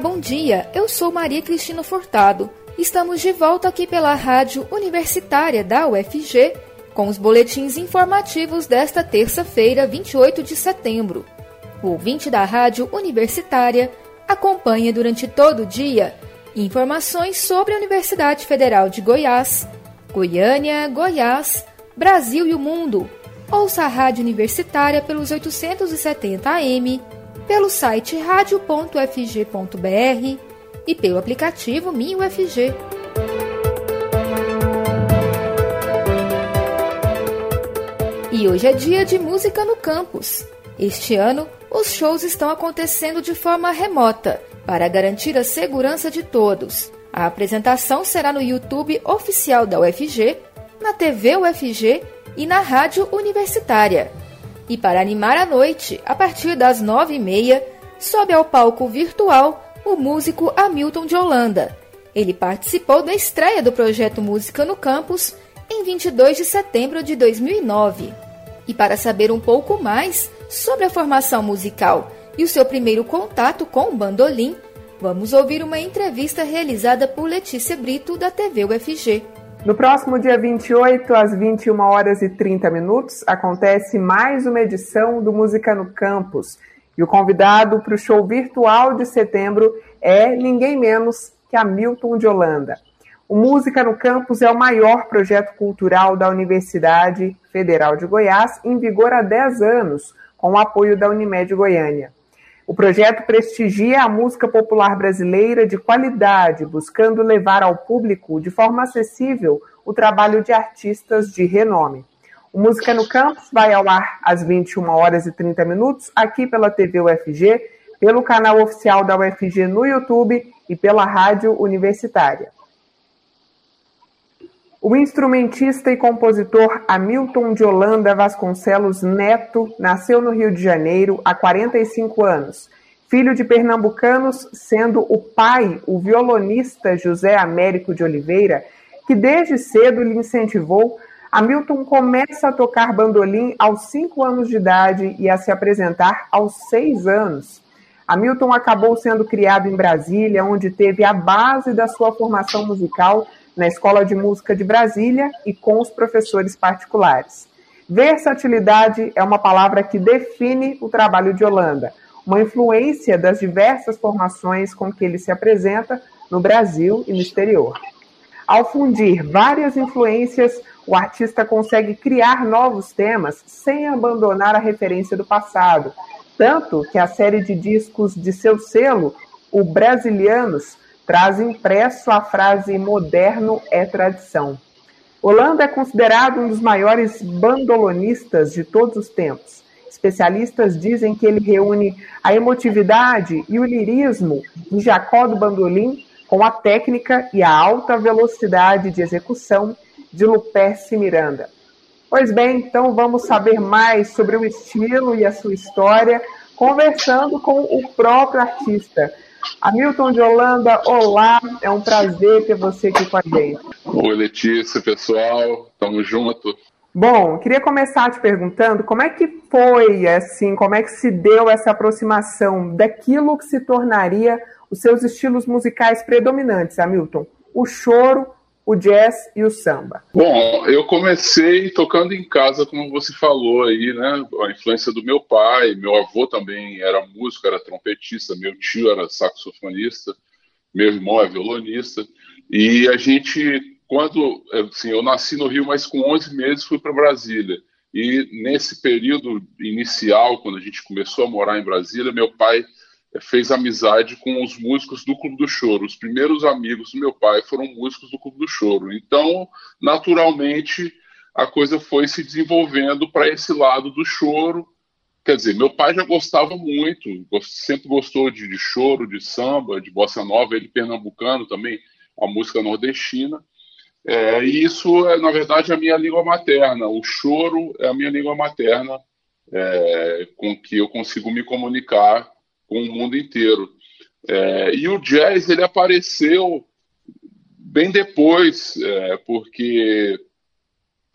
bom dia. Eu sou Maria Cristina Furtado. Estamos de volta aqui pela Rádio Universitária da UFG com os boletins informativos desta terça-feira, 28 de setembro. O ouvinte da Rádio Universitária acompanha durante todo o dia informações sobre a Universidade Federal de Goiás, Goiânia, Goiás, Brasil e o mundo. Ouça a Rádio Universitária pelos 870 AM pelo site radio.fg.br e pelo aplicativo MinUFG. E hoje é dia de música no campus. Este ano, os shows estão acontecendo de forma remota para garantir a segurança de todos. A apresentação será no YouTube oficial da UFG, na TV UFG e na rádio universitária. E para animar a noite, a partir das nove e meia, sobe ao palco virtual o músico Hamilton de Holanda. Ele participou da estreia do projeto Música no Campus em 22 de setembro de 2009. E para saber um pouco mais sobre a formação musical e o seu primeiro contato com o bandolim, vamos ouvir uma entrevista realizada por Letícia Brito, da TV UFG. No próximo dia 28, às 21 horas e 30 minutos, acontece mais uma edição do Música no Campus. E o convidado para o show virtual de setembro é ninguém menos que Hamilton de Holanda. O Música no Campus é o maior projeto cultural da Universidade Federal de Goiás, em vigor há 10 anos, com o apoio da Unimed Goiânia. O projeto prestigia a música popular brasileira de qualidade, buscando levar ao público de forma acessível o trabalho de artistas de renome. O Música no Campus vai ao ar às 21 horas e 30 minutos aqui pela TV UFG, pelo canal oficial da UFG no YouTube e pela rádio universitária. O instrumentista e compositor Hamilton de Holanda Vasconcelos Neto nasceu no Rio de Janeiro há 45 anos. Filho de pernambucanos, sendo o pai o violonista José Américo de Oliveira, que desde cedo lhe incentivou, Hamilton começa a tocar bandolim aos 5 anos de idade e a se apresentar aos 6 anos. Hamilton acabou sendo criado em Brasília, onde teve a base da sua formação musical na Escola de Música de Brasília e com os professores particulares. Versatilidade é uma palavra que define o trabalho de Holanda, uma influência das diversas formações com que ele se apresenta no Brasil e no exterior. Ao fundir várias influências, o artista consegue criar novos temas sem abandonar a referência do passado, tanto que a série de discos de seu selo, o Brasilianos, traz impresso a frase moderno é tradição. Holanda é considerado um dos maiores bandolonistas de todos os tempos. Especialistas dizem que ele reúne a emotividade e o lirismo de Jacó do Bandolim com a técnica e a alta velocidade de execução de Luperce Miranda. Pois bem, então vamos saber mais sobre o estilo e a sua história, conversando com o próprio artista. Hamilton de Holanda, olá, é um prazer ter você aqui com a gente. Oi, Letícia, pessoal, tamo junto. Bom, queria começar te perguntando como é que foi, assim, como é que se deu essa aproximação daquilo que se tornaria os seus estilos musicais predominantes, Hamilton? O choro, o jazz e o samba? Bom, eu comecei tocando em casa, como você falou aí, né? A influência do meu pai, meu avô também era músico, era trompetista, meu tio era saxofonista, meu irmão é violonista. E a gente, quando, assim, eu nasci no Rio, mas com 11 meses fui para Brasília. E nesse período inicial, quando a gente começou a morar em Brasília, meu pai fez amizade com os músicos do Clube do Choro. Os primeiros amigos do meu pai foram músicos do Clube do Choro. Então, naturalmente, a coisa foi se desenvolvendo para esse lado do choro. Quer dizer, meu pai já gostava muito, sempre gostou de, de choro, de samba, de bossa nova, ele pernambucano também, a música nordestina. É, e isso é, na verdade, a minha língua materna. O choro é a minha língua materna, é, com que eu consigo me comunicar com o mundo inteiro. É, e o jazz ele apareceu bem depois, é, porque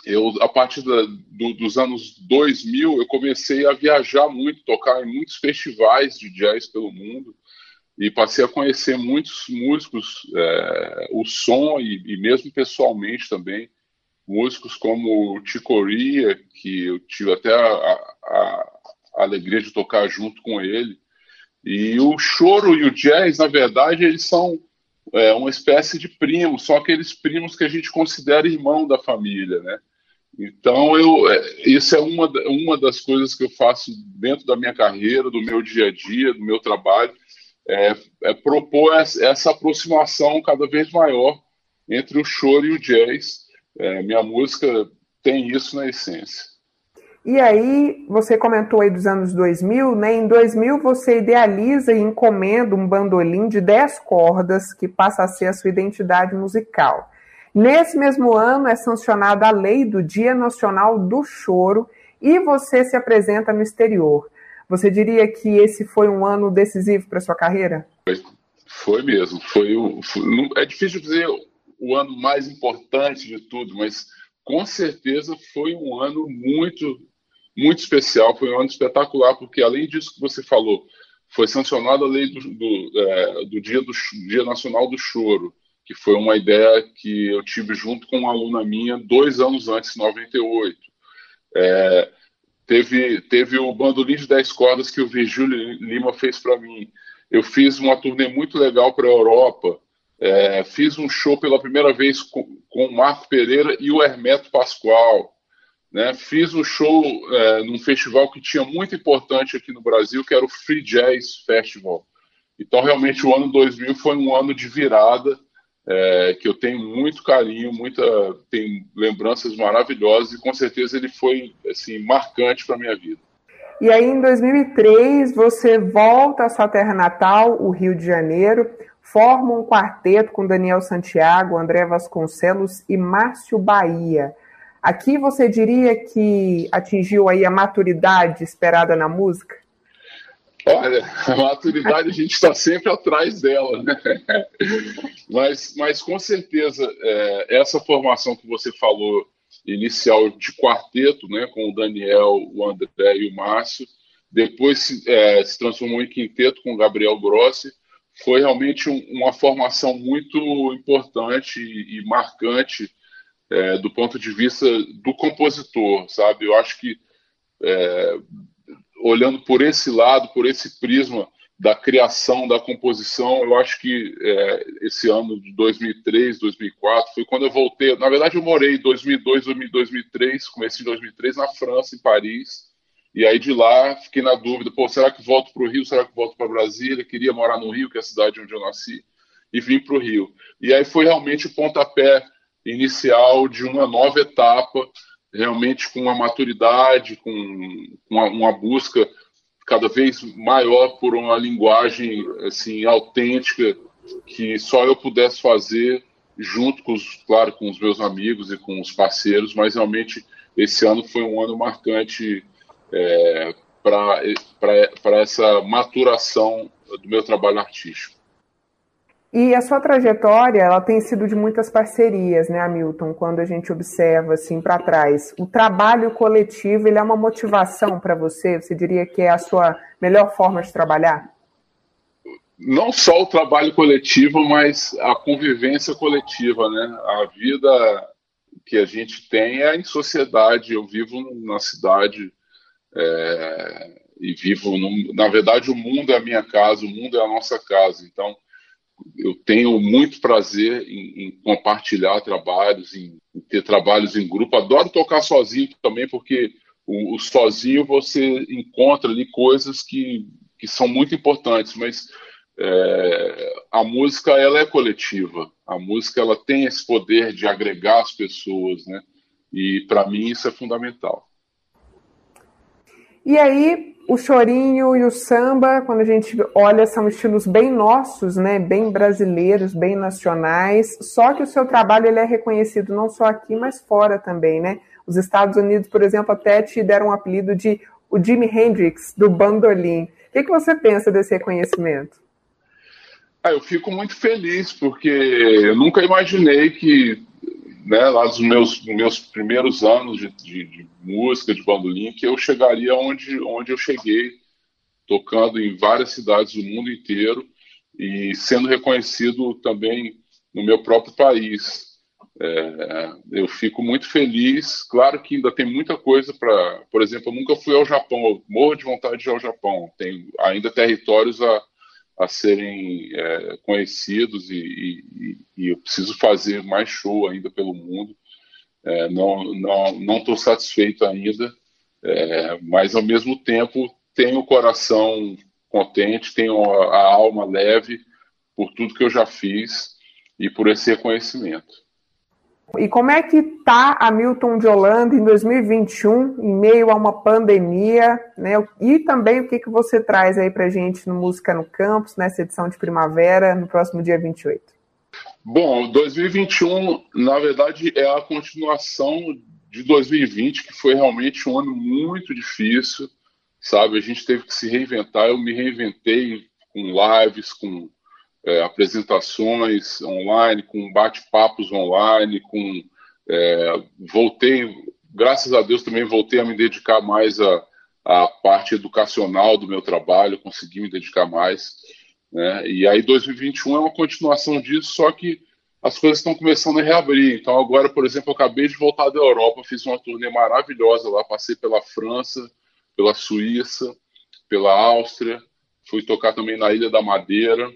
eu a partir da, do, dos anos 2000 eu comecei a viajar muito, tocar em muitos festivais de jazz pelo mundo. e passei a conhecer muitos músicos, é, o som e, e, mesmo pessoalmente também, músicos como o Ticoria, que eu tive até a, a, a, alegria de tocar junto com ele. E o choro e o jazz, na verdade, eles são é, uma espécie de primos, são aqueles primos que a gente considera irmão da família, né? Então, eu, é, isso é uma, uma das coisas que eu faço dentro da minha carreira, do meu dia a dia, do meu trabalho, é, é propor essa aproximação cada vez maior entre o choro e o jazz. É, minha música tem isso na essência. E aí, você comentou aí dos anos 2000, né? Em 2000 você idealiza e encomenda um bandolim de 10 cordas que passa a ser a sua identidade musical. Nesse mesmo ano é sancionada a lei do Dia Nacional do Choro e você se apresenta no exterior. Você diria que esse foi um ano decisivo para sua carreira? Foi, foi mesmo. Foi, o, foi, é difícil dizer o ano mais importante de tudo, mas com certeza foi um ano muito, muito especial. Foi um ano espetacular, porque além disso que você falou, foi sancionada a lei do, do, é, do, dia, do dia Nacional do Choro, que foi uma ideia que eu tive junto com uma aluna minha dois anos antes, em 98. É, Teve, teve o bandolim de 10 cordas que o Virgílio Lima fez para mim. Eu fiz uma turnê muito legal para a Europa. É, fiz um show pela primeira vez com, com, o Marco Pereira e o Hermeto Pascoal. Né? Fiz um show é, num festival que tinha muito importante aqui no Brasil, que era o Free Jazz Festival. Então, realmente, o ano 2000 foi um ano de virada é, que eu tenho muito carinho, muita tem lembranças maravilhosas e com certeza ele foi assim marcante para minha vida. E aí em 2003 você volta à sua terra natal, o Rio de Janeiro, forma um quarteto com Daniel Santiago, André Vasconcelos e Márcio Bahia. Aqui você diria que atingiu aí a maturidade esperada na música? Olha, a maturidade a gente está sempre atrás dela, né? Mas, mas com certeza, é, essa formação que você falou inicial de quarteto, né, com o Daniel, o André e o Márcio, depois se, é, se transformou em quinteto com o Gabriel Grossi, foi realmente um, uma formação muito importante e, e marcante é, do ponto de vista do compositor, sabe? Eu acho que é, olhando por esse lado, por esse prisma da criação, da composição, eu acho que é, esse ano de 2003, 2004, foi quando eu voltei. Na verdade, eu morei em 2002, 2003, comecei em 2003 na França, em Paris. E aí de lá fiquei na dúvida: pô, será que volto para o Rio? Será que volto para Brasília? Queria morar no Rio, que é a cidade onde eu nasci, e vim para o Rio. E aí foi realmente o pontapé inicial de uma nova etapa realmente com uma maturidade, com uma, uma, busca cada vez maior por uma linguagem assim autêntica que só eu pudesse fazer junto com os, claro, com os meus amigos e com os parceiros, mas realmente esse ano foi um ano marcante é, para essa maturação do meu trabalho artístico. E a sua trajetória, ela tem sido de muitas parcerias, né, Hamilton? Quando a gente observa assim para trás, o trabalho coletivo, ele é uma motivação para você? Você diria que é a sua melhor forma de trabalhar? Não só o trabalho coletivo, mas a convivência coletiva, né? A vida que a gente tem é em sociedade. Eu vivo na cidade é, e vivo, na verdade, o mundo é a minha casa, o mundo é a nossa casa. Então eu tenho muito prazer em, em compartilhar trabalhos, em, em, ter trabalhos em grupo. Adoro tocar sozinho também, porque o, o, sozinho você encontra ali coisas que, que são muito importantes, mas é, a música ela é coletiva. A música ela tem esse poder de agregar as pessoas, né? E para mim isso é fundamental. E aí, o chorinho e o samba, quando a gente olha, são estilos bem nossos, né? Bem brasileiros, bem nacionais. Só que o seu trabalho ele é reconhecido não só aqui, mas fora também, né? Os Estados Unidos, por exemplo, até te deram um apelido de o Jimi Hendrix do bandolim. O que, que você pensa desse reconhecimento? Ah, eu fico muito feliz porque eu nunca imaginei que né, lá dos meus, meus primeiros anos de, de, de, música, de bandolim, que eu chegaria onde, onde eu cheguei, tocando em várias cidades do mundo inteiro. e sendo reconhecido também no meu próprio país. É, eu fico muito feliz. Claro que ainda tem muita coisa para. Por exemplo, eu nunca fui ao Japão, eu morro de vontade de ir ao Japão. Tem ainda territórios a, a serem é, conhecidos e, e, e, eu preciso fazer mais show ainda pelo mundo. É, não não não estou satisfeito ainda, é, mas ao mesmo tempo tenho o coração contente, tenho a, a alma leve por tudo que eu já fiz e por esse reconhecimento. E como é que está a Milton de Holanda em 2021, em meio a uma pandemia, né? E também o que, que você traz aí para gente no Música no Campus, nessa edição de primavera, no próximo dia 28? Bom, 2021, na verdade, é a continuação de 2020, que foi realmente um ano muito difícil, sabe? A gente teve que se reinventar, eu me reinventei com lives, com é, apresentações online, com bate-papos online, com é, voltei, graças a Deus também voltei a me dedicar mais à, à parte educacional do meu trabalho, consegui me dedicar mais. Né? E aí 2021 é uma continuação disso, só que as coisas estão começando a reabrir. Então agora, por exemplo, eu acabei de voltar da Europa, fiz uma turnê maravilhosa lá, passei pela França, pela Suíça, pela Áustria, fui tocar também na Ilha da Madeira,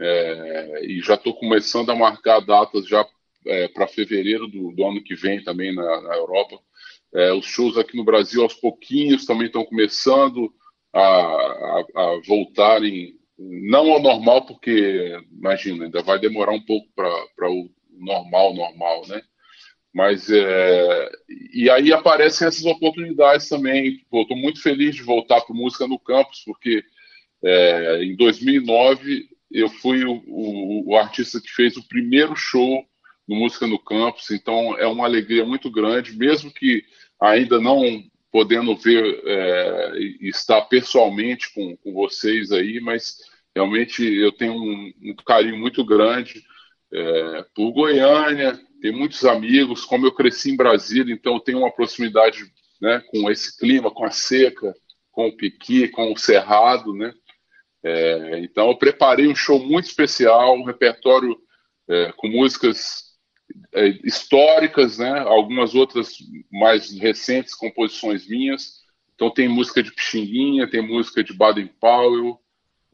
é, e já estou começando a marcar datas já é, para fevereiro do, do, ano que vem também na, na Europa. É, os shows aqui no Brasil aos pouquinhos também estão começando a, a, a, voltarem, não ao normal, porque, imagina, ainda vai demorar um pouco para o normal, normal, né? Mas, é, e aí aparecem essas oportunidades também. Estou muito feliz de voltar para Música no Campus, porque é, em 2009 eu fui o, o, o, artista que fez o primeiro show no Música no Campus, então é uma alegria muito grande, mesmo que ainda não podendo ver é, estar pessoalmente com, com, vocês aí, mas realmente eu tenho um, um carinho muito grande é, por Goiânia, tenho muitos amigos, como eu cresci em Brasília, então eu tenho uma proximidade né, com esse clima, com a seca, com o piqui, com o cerrado, né? É, então, eu preparei um show muito especial, um repertório é, com músicas é, históricas, né? algumas outras mais recentes, composições minhas. Então, tem música de Pixinguinha, tem música de Baden Powell,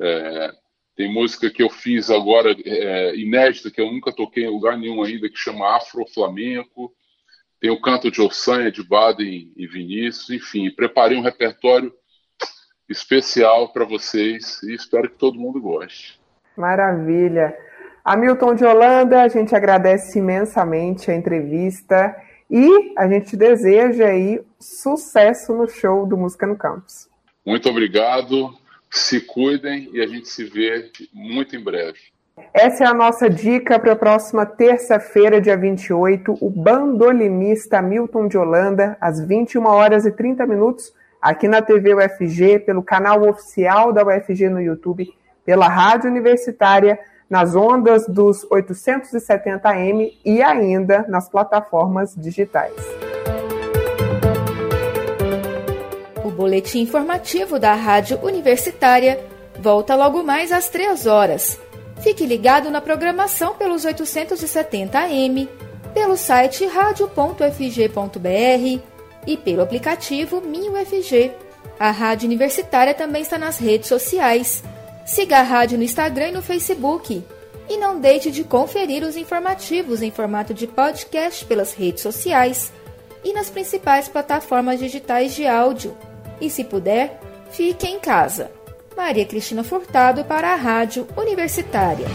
é, tem música que eu fiz agora, é, inédita, que eu nunca toquei em lugar nenhum ainda, que chama Afro Flamenco. Tem o canto de Ossanha, de Baden e Vinícius, enfim, preparei um repertório especial para vocês e espero que todo mundo goste. Maravilha. Hamilton de Holanda, a gente agradece imensamente a entrevista e a gente deseja aí sucesso no show do Música no Campus. Muito obrigado, se cuidem e a gente se vê muito em breve. Essa é a nossa dica para a próxima terça-feira, dia 28, o bandolinista Milton de Holanda, às 21 horas e 30 minutos, aqui na TV UFG, pelo canal oficial da UFG no YouTube, pela Rádio Universitária, nas ondas dos 870M e ainda nas plataformas digitais. O boletim informativo da Rádio Universitária volta logo mais às 3 horas. Fique ligado na programação pelos 870M, pelo site radio.fg.br e pelo aplicativo MinUFG. A Rádio Universitária também está nas redes sociais. Siga a rádio no Instagram e no Facebook. E não deixe de conferir os informativos em formato de podcast pelas redes sociais e nas principais plataformas digitais de áudio. E se puder, fique em casa. Maria Cristina Furtado para a Rádio Universitária.